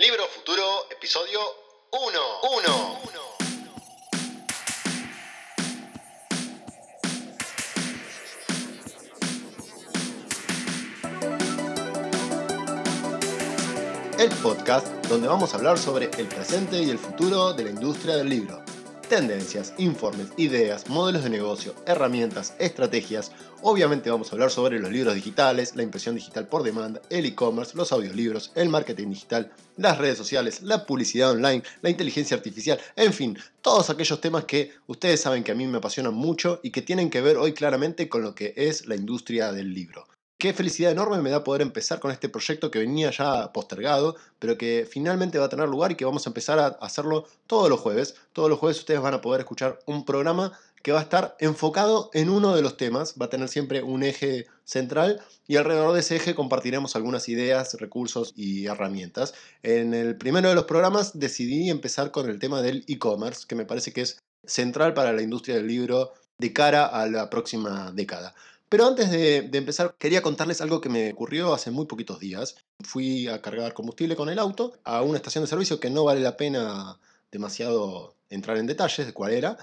Libro Futuro, episodio 1. 1. El podcast donde vamos a hablar sobre el presente y el futuro de la industria del libro. Tendencias, informes, ideas, modelos de negocio, herramientas, estrategias. Obviamente vamos a hablar sobre los libros digitales, la impresión digital por demanda, el e-commerce, los audiolibros, el marketing digital, las redes sociales, la publicidad online, la inteligencia artificial, en fin, todos aquellos temas que ustedes saben que a mí me apasionan mucho y que tienen que ver hoy claramente con lo que es la industria del libro. Qué felicidad enorme me da poder empezar con este proyecto que venía ya postergado, pero que finalmente va a tener lugar y que vamos a empezar a hacerlo todos los jueves. Todos los jueves ustedes van a poder escuchar un programa que va a estar enfocado en uno de los temas, va a tener siempre un eje central y alrededor de ese eje compartiremos algunas ideas, recursos y herramientas. En el primero de los programas decidí empezar con el tema del e-commerce, que me parece que es central para la industria del libro de cara a la próxima década. Pero antes de, empezar, quería contarles algo que me ocurrió hace muy poquitos días. Fui a cargar combustible con el auto a una estación de servicio que no vale la pena demasiado entrar en detalles de cuál era,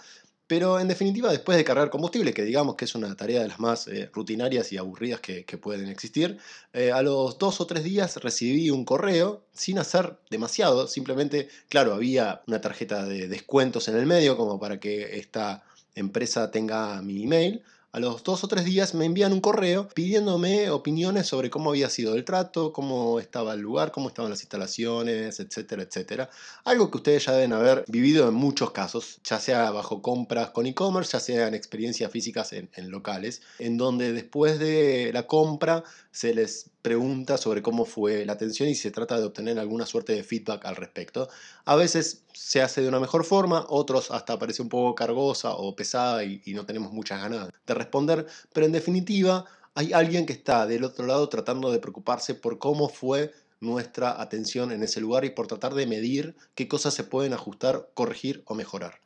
pero en definitiva, después de cargar combustible, que digamos que es una tarea de las más eh, rutinarias y aburridas que, pueden existir, eh, a los dos o tres días recibí un correo sin hacer demasiado, simplemente, claro, había una tarjeta de descuentos en el medio como para que esta empresa tenga mi email, a los dos o tres días me envían un correo pidiéndome opiniones sobre cómo había sido el trato, cómo estaba el lugar, cómo estaban las instalaciones, etcétera, etcétera. Algo que ustedes ya deben haber vivido en muchos casos, ya sea bajo compras con e-commerce, ya sea en experiencias físicas en, en locales, en donde después de la compra se les pregunta sobre cómo fue la atención y se trata de obtener alguna suerte de feedback al respecto. A veces se hace de una mejor forma, otros hasta parece un poco cargosa o pesada y, no tenemos muchas ganas de responder, pero en definitiva hay alguien que está del otro lado tratando de preocuparse por cómo fue nuestra atención en ese lugar y por tratar de medir qué cosas se pueden ajustar, corregir o mejorar.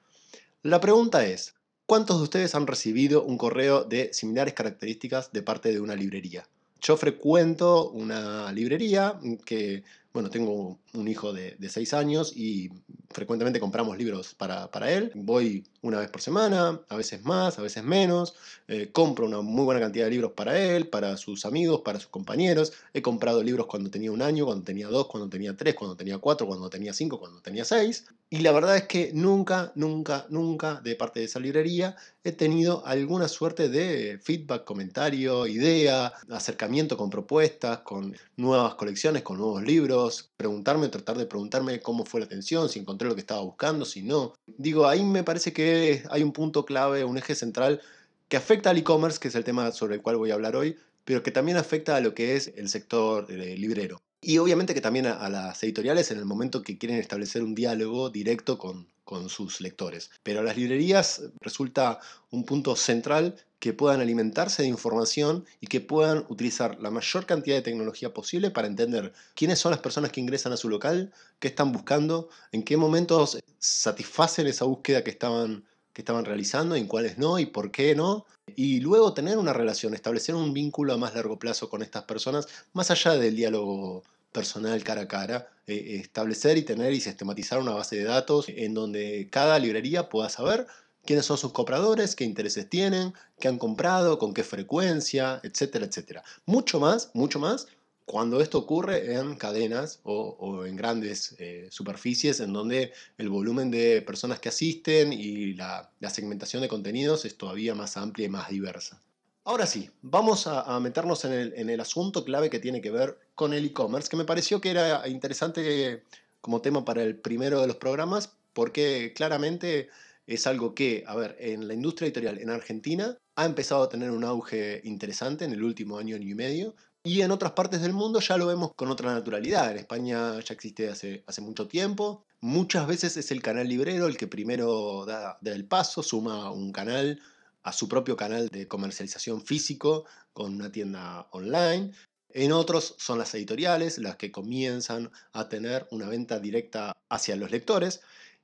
La pregunta es, ¿cuántos de ustedes han recibido un correo de similares características de parte de una librería? Yo frecuento una librería que, bueno, tengo un hijo de, de 6 años y frecuentemente compramos libros para, para, él. Voy una vez por semana, a veces más, a veces menos. Eh, compro una muy buena cantidad de libros para él, para sus amigos, para sus compañeros. He comprado libros cuando tenía un año, cuando tenía dos, cuando tenía tres, cuando tenía cuatro, cuando tenía cinco, cuando tenía seis. Y la verdad es que nunca, nunca, nunca de parte de esa librería he tenido alguna suerte de feedback, comentario, idea, acercamiento con propuestas, con nuevas colecciones, con nuevos libros, preguntarme, tratar de preguntarme cómo fue la atención, si encontré lo que estaba buscando, si no. Digo, ahí me parece que hay un punto clave, un eje central que afecta al e-commerce, que es el tema sobre el cual voy a hablar hoy, pero que también afecta a lo que es el sector eh, librero. Y obviamente que también a, las editoriales en el momento que quieren establecer un diálogo directo con, con sus lectores. Pero a las librerías resulta un punto central que puedan alimentarse de información y que puedan utilizar la mayor cantidad de tecnología posible para entender quiénes son las personas que ingresan a su local, qué están buscando, en qué momentos satisfacen esa búsqueda que estaban, que estaban realizando, en cuáles no y por qué no, y luego tener una relación, establecer un vínculo a más largo plazo con estas personas, más allá del diálogo personal cara a cara, eh, establecer y tener y sistematizar una base de datos en donde cada librería pueda saber quiénes son sus compradores, qué intereses tienen, qué han comprado, con qué frecuencia, etcétera, etcétera. Mucho más, mucho más cuando esto ocurre en cadenas o, en grandes eh, superficies en donde el volumen de personas que asisten y la, segmentación de contenidos es todavía más amplia y más diversa. Ahora sí, vamos a, meternos en el, en el, asunto clave que tiene que ver con el e-commerce, que me pareció que era interesante como tema para el primero de los programas, porque claramente es algo que, a ver, en la industria editorial en Argentina ha empezado a tener un auge interesante en el último año y medio, y en otras partes del mundo ya lo vemos con otra naturalidad. En España ya existe hace, hace mucho tiempo. Muchas veces es el canal librero el que primero da, el paso, suma un canal a su propio canal de comercialización físico con una tienda online. En otros son las editoriales las que comienzan a tener una venta directa hacia los lectores.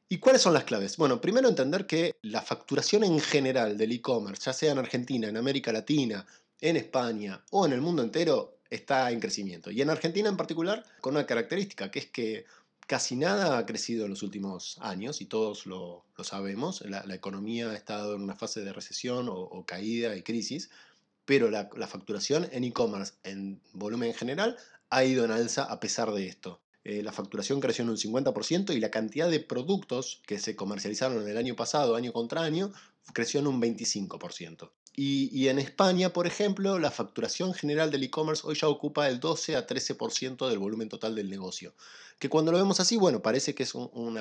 ¿Y cuáles son las claves? Bueno, primero entender que la facturación en general del e-commerce, ya sea en Argentina, en América Latina, en España o en el mundo entero está en crecimiento. Y en Argentina en particular con una característica, que es que casi nada ha crecido en los últimos años y todos lo, sabemos. La, economía ha estado en una fase de recesión o, caída y crisis, pero la, facturación en e-commerce en volumen en general ha ido en alza a pesar de esto. Eh, la facturación creció en un 50% y la cantidad de productos que se comercializaron en el año pasado, año contra año, creció en un 25%. Y, en España, por ejemplo, la facturación general del e-commerce hoy ya ocupa el 12 a 13% del volumen total del negocio. Que cuando lo vemos así, bueno, parece que es un,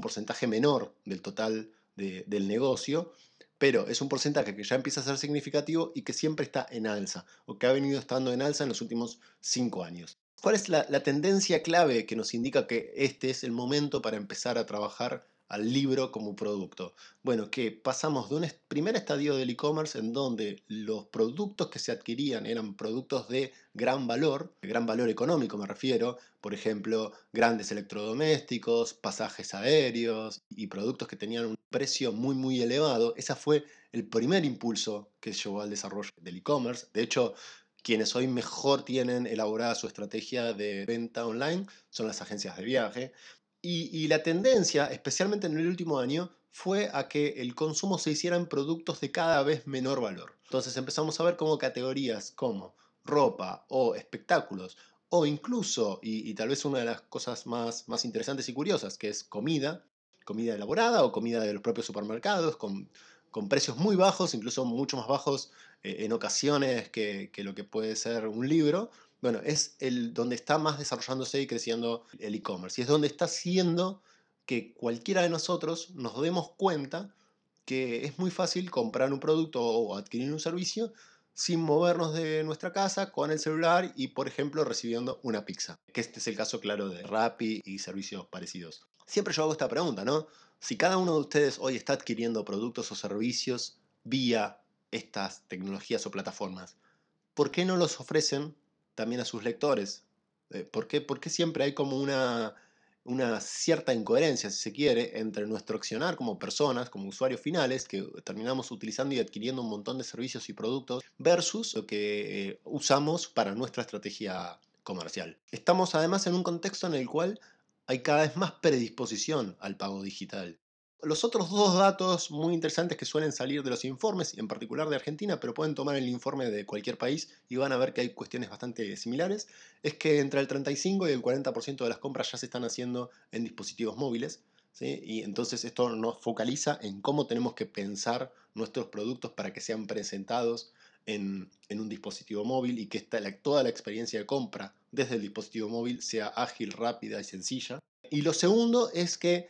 porcentaje menor del total del negocio, pero es un porcentaje que ya empieza a ser significativo y que siempre está en alza, o que ha venido estando en alza en los últimos 5 años. ¿Cuál es la, la tendencia clave que nos indica que este es el momento para empezar a trabajar al libro como producto? Bueno, que pasamos de un primer estadio del e-commerce en donde los productos que se adquirían eran productos de gran valor, de gran valor económico me refiero, por ejemplo, grandes electrodomésticos, pasajes aéreos y productos que tenían un precio muy muy elevado. Ese fue el primer impulso que llevó al desarrollo del e-commerce. De hecho, quienes hoy mejor tienen elaborada su estrategia de venta online son las agencias de viaje. Y, la tendencia, especialmente en el último año, fue a que el consumo se hiciera en productos de cada vez menor valor. Entonces empezamos a ver cómo categorías como ropa o espectáculos o incluso, y, tal vez una de las cosas más, más interesantes y curiosas, que es comida, comida elaborada o comida de los propios supermercados, con, con precios muy bajos, incluso mucho más bajos eh, en ocasiones que, que, lo que puede ser un libro, bueno, es donde está más desarrollándose y creciendo el e-commerce. Y es donde está haciendo que cualquiera de nosotros nos demos cuenta que es muy fácil comprar un producto o adquirir un servicio sin movernos de nuestra casa con el celular y, por ejemplo, recibiendo una pizza. Que este es el caso claro de Rappi y servicios parecidos. Siempre yo hago esta pregunta, ¿no? Si cada uno de ustedes hoy está adquiriendo productos o servicios vía estas tecnologías o plataformas, ¿por qué no los ofrecen también a sus lectores. Eh, ¿Por qué, siempre hay como una, una cierta incoherencia, si se quiere, entre nuestro accionar como personas, como usuarios finales, que terminamos utilizando y adquiriendo un montón de servicios y productos, versus lo que eh, usamos para nuestra estrategia comercial. Estamos además en un contexto en el cual hay cada vez más predisposición al pago digital. Los otros dos datos muy interesantes que suelen salir de los informes, en particular de Argentina, pero pueden tomar el informe de cualquier país y van a ver que hay cuestiones bastante similares, es que entre el 35 y el 40% de las compras ya se están haciendo en dispositivos móviles. Y entonces esto nos focaliza en cómo tenemos que pensar nuestros productos para que sean presentados en, un dispositivo móvil y que toda la experiencia de compra desde el dispositivo móvil sea ágil, rápida y sencilla. Y lo segundo es que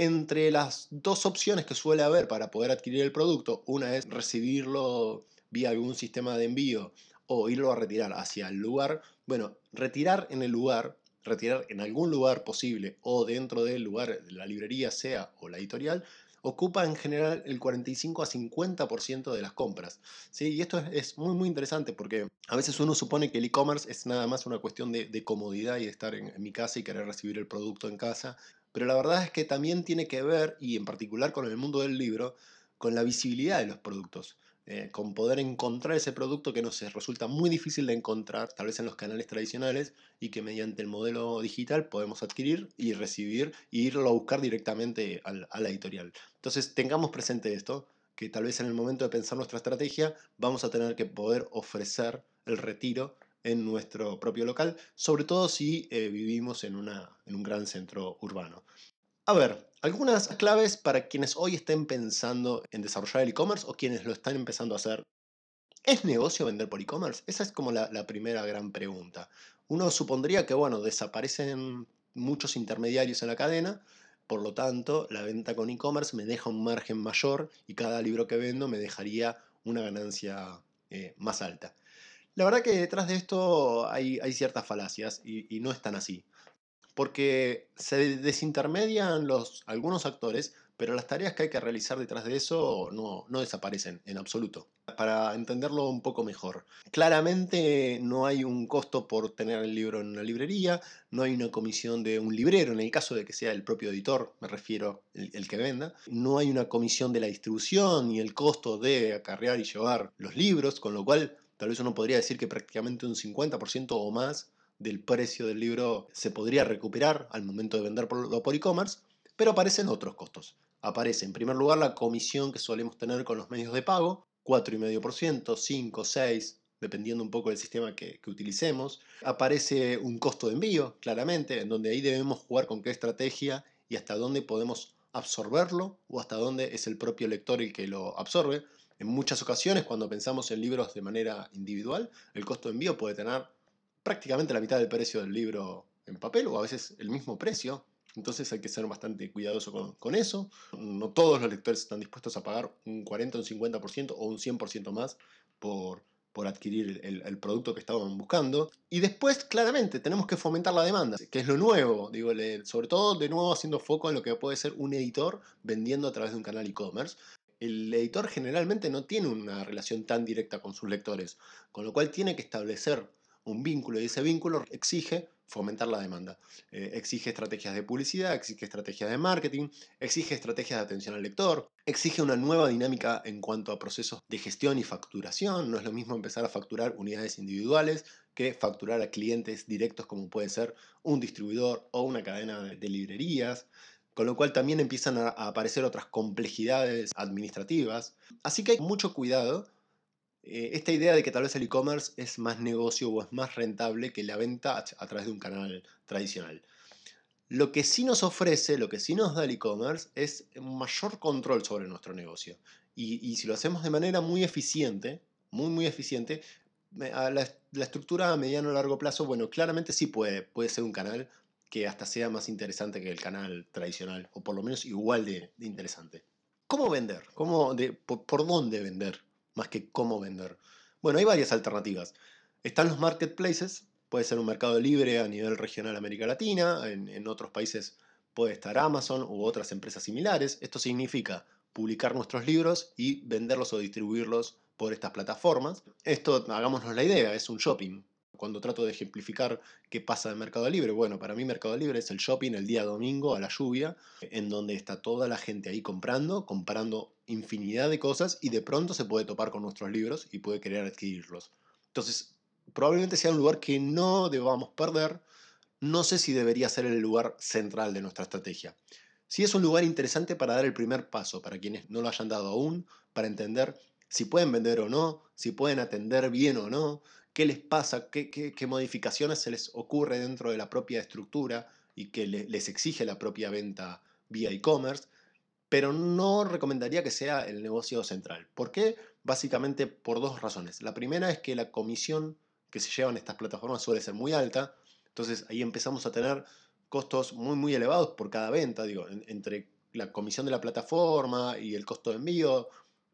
entre las dos opciones que suele haber para poder adquirir el producto, una es recibirlo vía algún sistema de envío o irlo a retirar hacia el lugar, bueno, retirar en el lugar, retirar en algún lugar posible o dentro del lugar, la librería sea o la editorial, ocupa en general el 45 a 50% de las compras. ¿sí? Y esto es, muy muy interesante porque a veces uno supone que el e-commerce es nada más una cuestión de, comodidad y de estar en mi casa y querer recibir el producto en casa, pero la verdad es que también tiene que ver, y en particular con el mundo del libro, con la visibilidad de los productos. Eh, con poder encontrar ese producto que nos resulta muy difícil de encontrar, tal vez en los canales tradicionales, y que mediante el modelo digital podemos adquirir y recibir e irlo a buscar directamente a la editorial. Entonces tengamos presente esto, que tal vez en el momento de pensar nuestra estrategia vamos a tener que poder ofrecer el retiro en nuestro propio local, sobre todo si eh, vivimos en, una, en un gran centro urbano. A ver, algunas claves para quienes hoy estén pensando en desarrollar el e-commerce o quienes lo están empezando a hacer. ¿Es negocio vender por e-commerce? Esa es como la, primera gran pregunta. Uno supondría que, bueno, desaparecen muchos intermediarios en la cadena, por lo tanto, la venta con e-commerce me deja un margen mayor y cada libro que vendo me dejaría una ganancia eh, más alta. La verdad que detrás de esto hay, ciertas falacias y, no es tan así. Porque se desintermedian algunos actores, pero las tareas que hay que realizar detrás de eso no, no desaparecen en absoluto. Para entenderlo un poco mejor, claramente no hay un costo por tener el libro en una librería, no hay una comisión de un librero, en el caso de que sea el propio editor, me refiero el, el que venda, no hay una comisión de la distribución ni el costo de acarrear y llevar los libros, con lo cual tal vez uno podría decir que prácticamente un 50% o más del precio del libro se podría recuperar al momento de venderlo por e-commerce, pero aparecen otros costos. Aparece en primer lugar la comisión que solemos tener con los medios de pago, 4,5%, 5, 6, dependiendo un poco del sistema que, que, utilicemos. Aparece un costo de envío, claramente, en donde ahí debemos jugar con qué estrategia y hasta dónde podemos absorberlo o hasta dónde es el propio lector el que lo absorbe. En muchas ocasiones, cuando pensamos en libros de manera individual, el costo de envío puede tener prácticamente la mitad del precio del libro en papel o a veces el mismo precio. Entonces hay que ser bastante cuidadoso con, eso. No todos los lectores están dispuestos a pagar un 40, un 50% o un 100% más por, por adquirir el, producto que estaban buscando. Y después, claramente, tenemos que fomentar la demanda, que es lo nuevo, digo, sobre todo de nuevo haciendo foco en lo que puede ser un editor vendiendo a través de un canal e-commerce. El editor generalmente no tiene una relación tan directa con sus lectores, con lo cual tiene que establecer un vínculo y ese vínculo exige fomentar la demanda. Eh, exige estrategias de publicidad, exige estrategias de marketing, exige estrategias de atención al lector, exige una nueva dinámica en cuanto a procesos de gestión y facturación. No es lo mismo empezar a facturar unidades individuales que facturar a clientes directos como puede ser un distribuidor o una cadena de librerías con lo cual también empiezan a aparecer otras complejidades administrativas. Así que hay mucho cuidado eh, esta idea de que tal vez el e-commerce es más negocio o es más rentable que la venta a, través de un canal tradicional. Lo que sí nos ofrece, lo que sí nos da el e-commerce es mayor control sobre nuestro negocio. Y, si lo hacemos de manera muy eficiente, muy muy eficiente, la, la estructura a mediano o largo plazo, bueno, claramente sí puede, puede ser un canal que hasta sea más interesante que el canal tradicional, o por lo menos igual de, interesante. ¿Cómo vender? ¿Cómo de, por, dónde vender? más que cómo vender. Bueno, hay varias alternativas. Están los marketplaces, puede ser un mercado libre a nivel regional América Latina, en, otros países puede estar Amazon u otras empresas similares. Esto significa publicar nuestros libros y venderlos o distribuirlos por estas plataformas. Esto, hagámonos la idea, es un shopping cuando trato de ejemplificar qué pasa en Mercado Libre. Bueno, para mí Mercado Libre es el shopping el día domingo a la lluvia, en donde está toda la gente ahí comprando, comprando infinidad de cosas y de pronto se puede topar con nuestros libros y puede querer adquirirlos. Entonces, probablemente sea un lugar que no debamos perder. No sé si debería ser el lugar central de nuestra estrategia. Sí es un lugar interesante para dar el primer paso, para quienes no lo hayan dado aún, para entender si pueden vender o no, si pueden atender bien o no, qué les pasa, qué, modificaciones se les ocurre dentro de la propia estructura y que les exige la propia venta vía e-commerce, pero no recomendaría que sea el negocio central. ¿Por qué? Básicamente por dos razones. La primera es que la comisión que se llevan estas plataformas suele ser muy alta, entonces ahí empezamos a tener costos muy muy elevados por cada venta, digo, entre la comisión de la plataforma y el costo de envío,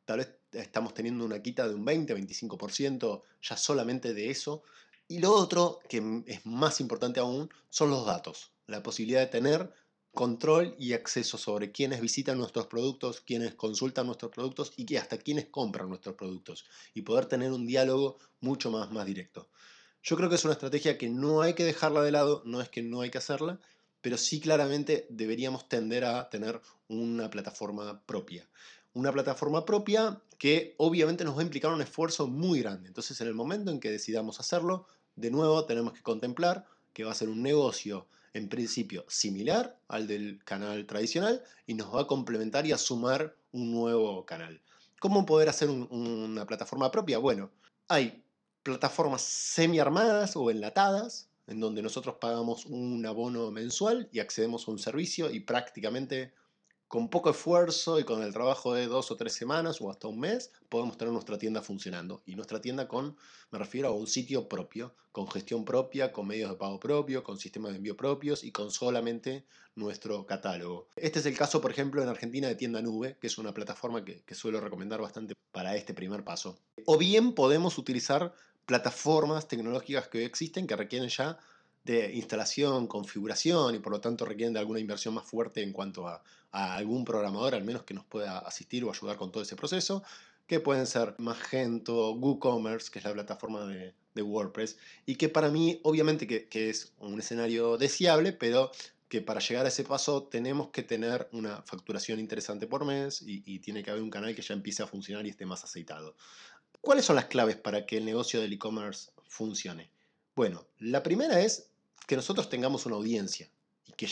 tal vez estamos teniendo una quita de un 20-25% ya solamente de eso. Y lo otro, que es más importante aún, son los datos. La posibilidad de tener control y acceso sobre quienes visitan nuestros productos, quienes consultan nuestros productos y hasta quienes compran nuestros productos. Y poder tener un diálogo mucho más, más directo. Yo creo que es una estrategia que no hay que dejarla de lado, no es que no hay que hacerla, pero sí claramente deberíamos tender a tener una plataforma propia una plataforma propia que obviamente nos va a implicar un esfuerzo muy grande. Entonces en el momento en que decidamos hacerlo, de nuevo tenemos que contemplar que va a ser un negocio en principio similar al del canal tradicional y nos va a complementar y a sumar un nuevo canal. ¿Cómo poder hacer una plataforma propia? Bueno, hay plataformas semi-armadas o enlatadas, en donde nosotros pagamos un abono mensual y accedemos a un servicio y prácticamente con poco esfuerzo y con el trabajo de dos o tres semanas o hasta un mes, podemos tener nuestra tienda funcionando. Y nuestra tienda con, me refiero a un sitio propio, con gestión propia, con medios de pago propio, con sistemas de envío propios y con solamente nuestro catálogo. Este es el caso, por ejemplo, en Argentina de Tienda Nube, que es una plataforma que, que suelo recomendar bastante para este primer paso. O bien podemos utilizar plataformas tecnológicas que hoy existen que requieren ya de instalación, configuración y por lo tanto requieren de alguna inversión más fuerte en cuanto a, algún programador al menos que nos pueda asistir o ayudar con todo ese proceso, que pueden ser Magento, WooCommerce, que es la plataforma de, WordPress, y que para mí obviamente que, es un escenario deseable, pero que para llegar a ese paso tenemos que tener una facturación interesante por mes y, y, tiene que haber un canal que ya empiece a funcionar y esté más aceitado. ¿Cuáles son las claves para que el negocio del e-commerce funcione? Bueno, la primera es que nosotros tengamos una audiencia y que,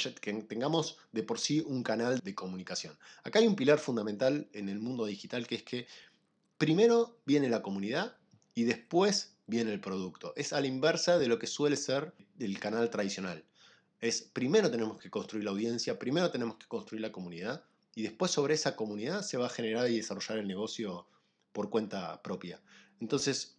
tengamos de por sí un canal de comunicación. Acá hay un pilar fundamental en el mundo digital que es que primero viene la comunidad y después viene el producto. Es a la inversa de lo que suele ser el canal tradicional. Es primero tenemos que construir la audiencia, primero tenemos que construir la comunidad y después sobre esa comunidad se va a generar y desarrollar el negocio por cuenta propia. Entonces,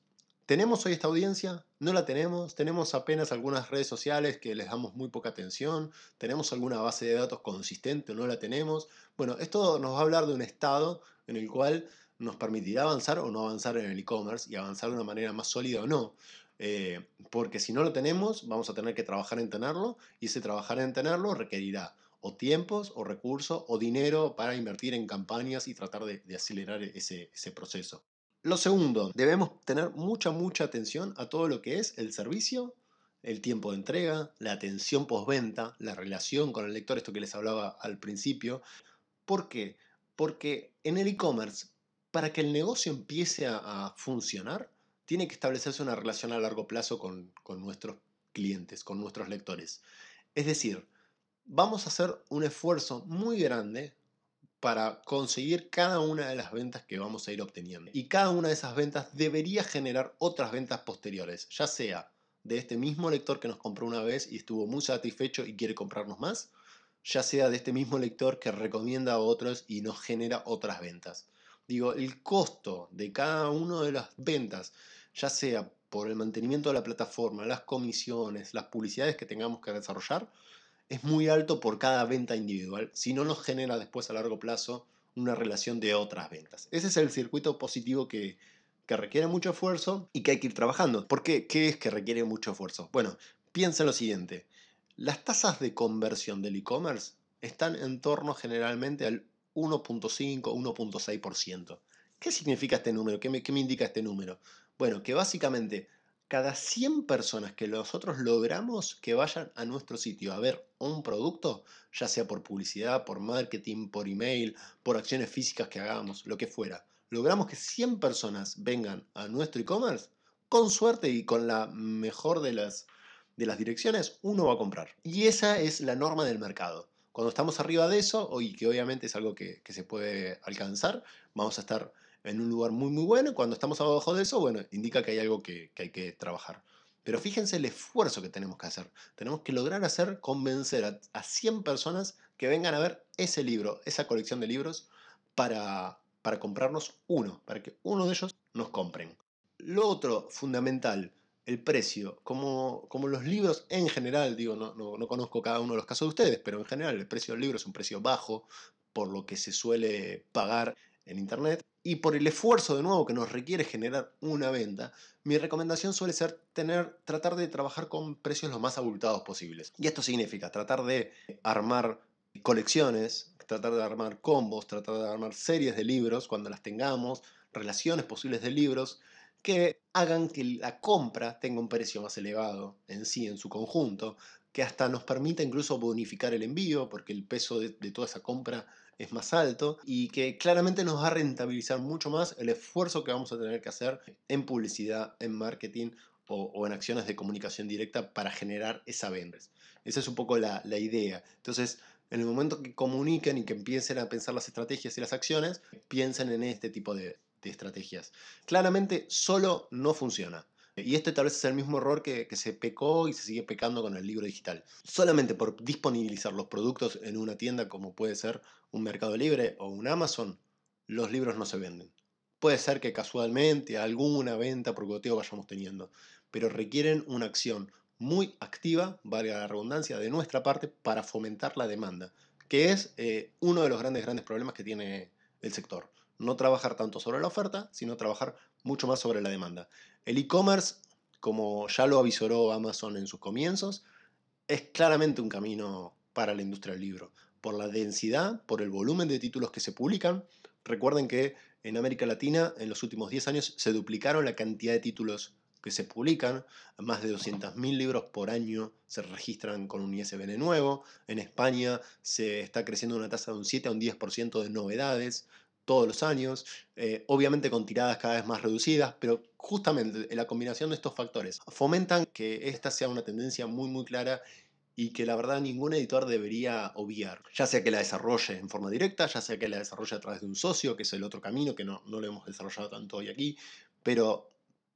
¿tenemos hoy esta audiencia? No la tenemos. Tenemos apenas algunas redes sociales que les damos muy poca atención. ¿Tenemos alguna base de datos consistente no la tenemos? Bueno, esto nos va a hablar de un estado en el cual nos permitirá avanzar o no avanzar en el e-commerce y avanzar de una manera más sólida o no. Eh, porque si no lo tenemos, vamos a tener que trabajar en tenerlo y ese trabajar en tenerlo requerirá o tiempos, o recursos, o dinero para invertir en campañas y tratar de, acelerar ese, ese proceso. Lo segundo, debemos tener mucha, mucha atención a todo lo que es el servicio, el tiempo de entrega, la atención postventa, la relación con el lector, esto que les hablaba al principio. ¿Por qué? Porque en el e-commerce, para que el negocio empiece a, funcionar, tiene que establecerse una relación a largo plazo con, con nuestros clientes, con nuestros lectores. Es decir, vamos a hacer un esfuerzo muy grande para conseguir cada una de las ventas que vamos a ir obteniendo. Y cada una de esas ventas debería generar otras ventas posteriores, ya sea de este mismo lector que nos compró una vez y estuvo muy satisfecho y quiere comprarnos más, ya sea de este mismo lector que recomienda a otros y nos genera otras ventas. Digo, el costo de cada una de las ventas, ya sea por el mantenimiento de la plataforma, las comisiones, las publicidades que tengamos que desarrollar, es muy alto por cada venta individual, si no nos genera después a largo plazo una relación de otras ventas. Ese es el circuito positivo que, requiere mucho esfuerzo y que hay que ir trabajando. ¿Por qué? ¿Qué es que requiere mucho esfuerzo? Bueno, piensa en lo siguiente. Las tasas de conversión del e-commerce están en torno generalmente al 1.5, 1.6%. ¿Qué significa este número? ¿Qué me, ¿Qué me indica este número? Bueno, que básicamente cada 100 personas que nosotros logramos que vayan a nuestro sitio a ver un producto, ya sea por publicidad, por marketing, por email, por acciones físicas que hagamos, lo que fuera, logramos que 100 personas vengan a nuestro e-commerce, con suerte y con la mejor de las, de las direcciones, uno va a comprar. Y esa es la norma del mercado. Cuando estamos arriba de eso, y que obviamente es algo que, que se puede alcanzar, vamos a estar en un lugar muy muy bueno. Cuando estamos abajo de eso, bueno, indica que hay algo que, hay que trabajar. Pero fíjense el esfuerzo que tenemos que hacer. Tenemos que lograr hacer convencer a, a 100 personas que vengan a ver ese libro, esa colección de libros, para, para comprarnos uno, para que uno de ellos nos compren. Lo otro fundamental, el precio. Como, como los libros en general, digo, no, no, no, conozco cada uno de los casos de ustedes, pero en general el precio del libro es un precio bajo por lo que se suele pagar en Internet y por el esfuerzo de nuevo que nos requiere generar una venta, mi recomendación suele ser tener, tratar de trabajar con precios lo más abultados posibles. Y esto significa tratar de armar colecciones, tratar de armar combos, tratar de armar series de libros cuando las tengamos, relaciones posibles de libros que hagan que la compra tenga un precio más elevado en sí, en su conjunto, que hasta nos permita incluso bonificar el envío, porque el peso de, toda esa compra es más alto, y que claramente nos va a rentabilizar mucho más el esfuerzo que vamos a tener que hacer en publicidad, en marketing o, en acciones de comunicación directa para generar esa venta. Esa es un poco la, idea. Entonces, en el momento que comuniquen y que empiecen a pensar las estrategias y las acciones, piensen en este tipo de estrategias. Claramente solo no funciona. Y este tal vez es el mismo error que, se pecó y se sigue pecando con el libro digital. Solamente por disponibilizar los productos en una tienda como puede ser un Mercado Libre o un Amazon, los libros no se venden. Puede ser que casualmente alguna venta por goteo vayamos teniendo, pero requieren una acción muy activa, valga la redundancia, de nuestra parte para fomentar la demanda, que es eh, uno de los grandes, grandes problemas que tiene el sector no trabajar tanto sobre la oferta, sino trabajar mucho más sobre la demanda. El e-commerce, como ya lo avisoró Amazon en sus comienzos, es claramente un camino para la industria del libro, por la densidad, por el volumen de títulos que se publican. Recuerden que en América Latina en los últimos 10 años se duplicaron la cantidad de títulos que se publican, más de 200.000 libros por año se registran con un ISBN nuevo, en España se está creciendo una tasa de un 7 a un 10% de novedades, todos los años, eh, obviamente con tiradas cada vez más reducidas, pero justamente la combinación de estos factores fomentan que esta sea una tendencia muy muy clara y que la verdad ningún editor debería obviar, ya sea que la desarrolle en forma directa, ya sea que la desarrolle a través de un socio, que es el otro camino, que no, no lo hemos desarrollado tanto hoy aquí, pero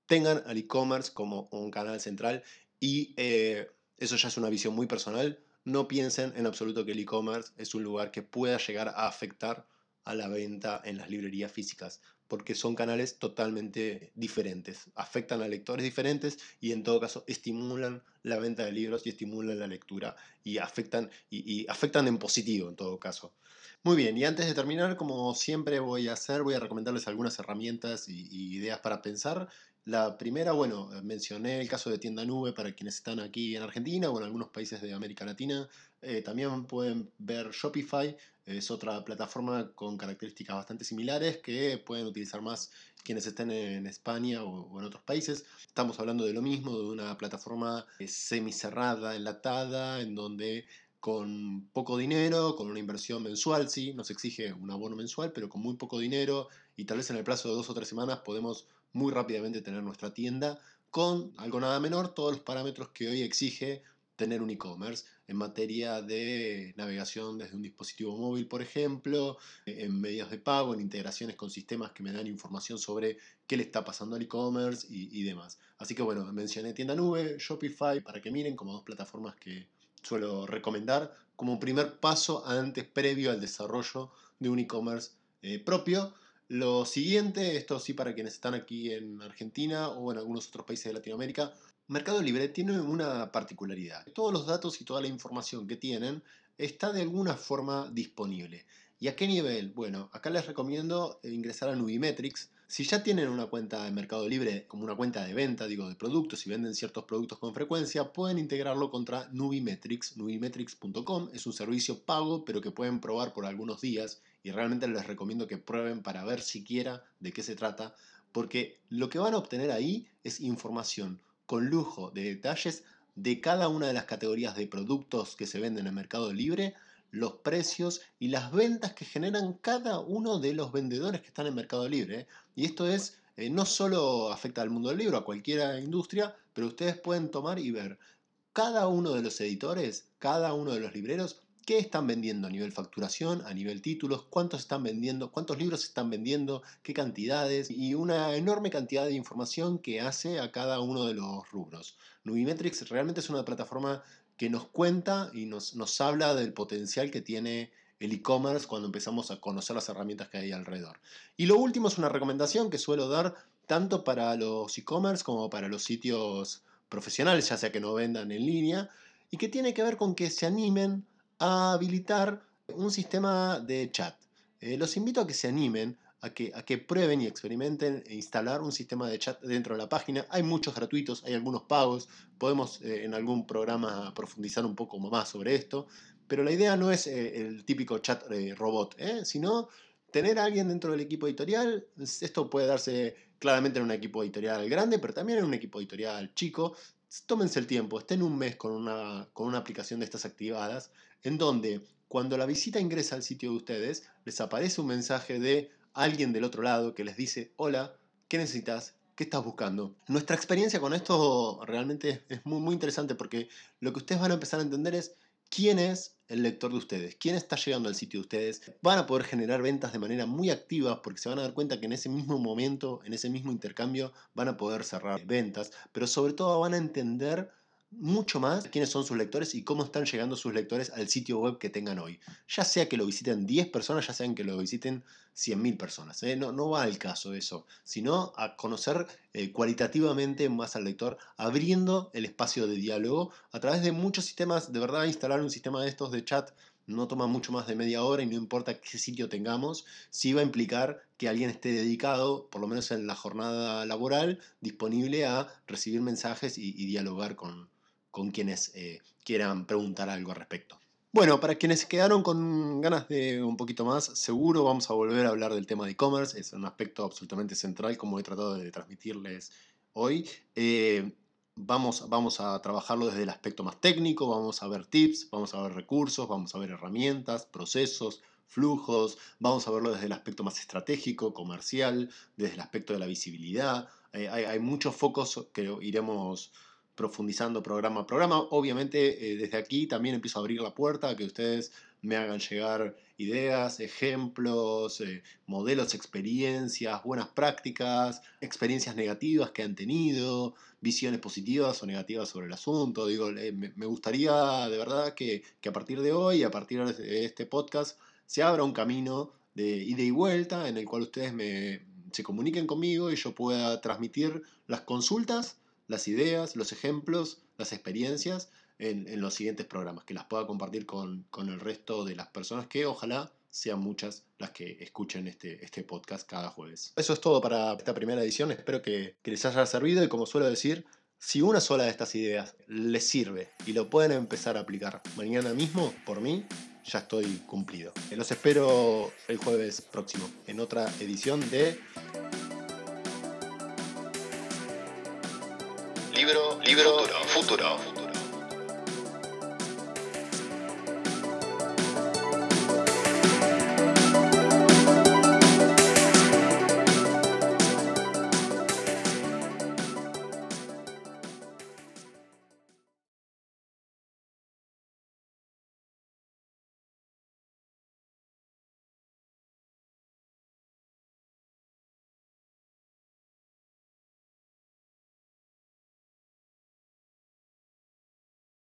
tengan al e-commerce como un canal central y eh, eso ya es una visión muy personal. No piensen en absoluto que el e-commerce es un lugar que pueda llegar a afectar a la venta en las librerías físicas, porque son canales totalmente diferentes, afectan a lectores diferentes y en todo caso estimulan la venta de libros y estimulan la lectura y afectan, y, afectan en positivo en todo caso. Muy bien, y antes de terminar, como siempre voy a hacer, voy a recomendarles algunas herramientas y ideas para pensar la primera, bueno, mencioné el caso de Tienda Nube para quienes están aquí en Argentina o en algunos países de América Latina. Eh, también pueden ver Shopify, es otra plataforma con características bastante similares que pueden utilizar más quienes estén en España o, en otros países. Estamos hablando de lo mismo, de una plataforma eh, semicerrada, enlatada, en donde con poco dinero, con una inversión mensual, sí, nos exige un abono mensual, pero con muy poco dinero y tal vez en el plazo de dos o tres semanas podemos muy rápidamente tener nuestra tienda con algo nada menor, todos los parámetros que hoy exige tener un e-commerce en materia de navegación desde un dispositivo móvil, por ejemplo, en medios de pago, en integraciones con sistemas que me dan información sobre qué le está pasando al e-commerce y, demás. Así que bueno, mencioné tienda nube, Shopify, para que miren como dos plataformas que suelo recomendar como primer paso antes, previo al desarrollo de un e-commerce eh, propio. Lo siguiente, esto sí para quienes están aquí en Argentina o en algunos otros países de Latinoamérica, Mercado Libre tiene una particularidad. Todos los datos y toda la información que tienen está de alguna forma disponible. ¿Y a qué nivel? Bueno, acá les recomiendo ingresar a Nubimetrics. Si ya tienen una cuenta de Mercado Libre como una cuenta de venta, digo, de productos y venden ciertos productos con frecuencia, pueden integrarlo contra Nubimetrics. Nubimetrics.com es un servicio pago, pero que pueden probar por algunos días y realmente les recomiendo que prueben para ver siquiera de qué se trata, porque lo que van a obtener ahí es información con lujo de detalles de cada una de las categorías de productos que se venden en Mercado Libre los precios y las ventas que generan cada uno de los vendedores que están en Mercado Libre. ¿eh? Y esto es, eh, no solo afecta al mundo del libro, a cualquier industria, pero ustedes pueden tomar y ver cada uno de los editores, cada uno de los libreros, qué están vendiendo a nivel facturación, a nivel títulos, cuántos están vendiendo, cuántos libros están vendiendo, qué cantidades y una enorme cantidad de información que hace a cada uno de los rubros. Nubimetrics realmente es una plataforma que nos cuenta y nos, nos habla del potencial que tiene el e-commerce cuando empezamos a conocer las herramientas que hay alrededor. Y lo último es una recomendación que suelo dar tanto para los e-commerce como para los sitios profesionales, ya sea que no vendan en línea, y que tiene que ver con que se animen a habilitar un sistema de chat. Eh, los invito a que se animen a que, a que prueben y experimenten e instalar un sistema de chat dentro de la página. Hay muchos gratuitos, hay algunos pagos, podemos eh, en algún programa profundizar un poco más sobre esto, pero la idea no es eh, el típico chat robot, sino tener a alguien dentro del equipo editorial. Esto puede darse claramente en un equipo editorial grande, pero también en un equipo editorial chico. Tómense el tiempo, estén un mes con una, con una aplicación de estas activadas, en donde cuando la visita ingresa al sitio de ustedes, les aparece un mensaje de alguien del otro lado que les dice, hola, ¿qué necesitas? ¿Qué estás buscando? Nuestra experiencia con esto realmente es muy, muy interesante porque lo que ustedes van a empezar a entender es quién es el lector de ustedes, quién está llegando al sitio de ustedes. Van a poder generar ventas de manera muy activa porque se van a dar cuenta que en ese mismo momento, en ese mismo intercambio, van a poder cerrar ventas, pero sobre todo van a entender mucho más quiénes son sus lectores y cómo están llegando sus lectores al sitio web que tengan hoy. Ya sea que lo visiten 10 personas, ya sean que lo visiten 100.000 personas. ¿eh? No, no va al caso eso, sino a conocer eh, cualitativamente más al lector, abriendo el espacio de diálogo a través de muchos sistemas. De verdad, instalar un sistema de estos de chat no toma mucho más de media hora y no importa qué sitio tengamos, sí va a implicar que alguien esté dedicado, por lo menos en la jornada laboral, disponible a recibir mensajes y dialogar con, con quienes eh, quieran preguntar algo al respecto. Bueno, para quienes quedaron con ganas de un poquito más, seguro vamos a volver a hablar del tema de e-commerce. Es un aspecto absolutamente central, como he tratado de transmitirles hoy. Eh, vamos, vamos a trabajarlo desde el aspecto más técnico, vamos a ver tips, vamos a ver recursos, vamos a ver herramientas, procesos, flujos, vamos a verlo desde el aspecto más estratégico, comercial, desde el aspecto de la visibilidad. hay, hay, muchos focos que iremos profundizando programa a programa. Obviamente eh, desde aquí también empiezo a abrir la puerta a que ustedes me hagan llegar ideas, ejemplos, eh, modelos, experiencias, buenas prácticas, experiencias negativas que han tenido, visiones positivas o negativas sobre el asunto. Digo, me, gustaría de verdad que, a partir de hoy, a partir de este podcast, se abra un camino de ida y vuelta en el cual ustedes me, se comuniquen conmigo y yo pueda transmitir las consultas, las ideas, los ejemplos, las experiencias en, los siguientes programas, que las pueda compartir con, el resto de las personas que ojalá sean muchas las que escuchen este, este podcast cada jueves. Eso es todo para esta primera edición, espero que, que les haya servido y como suelo decir, si una sola de estas ideas les sirve y lo pueden empezar a aplicar mañana mismo, por mí, ya estoy cumplido. Los espero el jueves próximo en otra edición de Libro, Libro Futuro.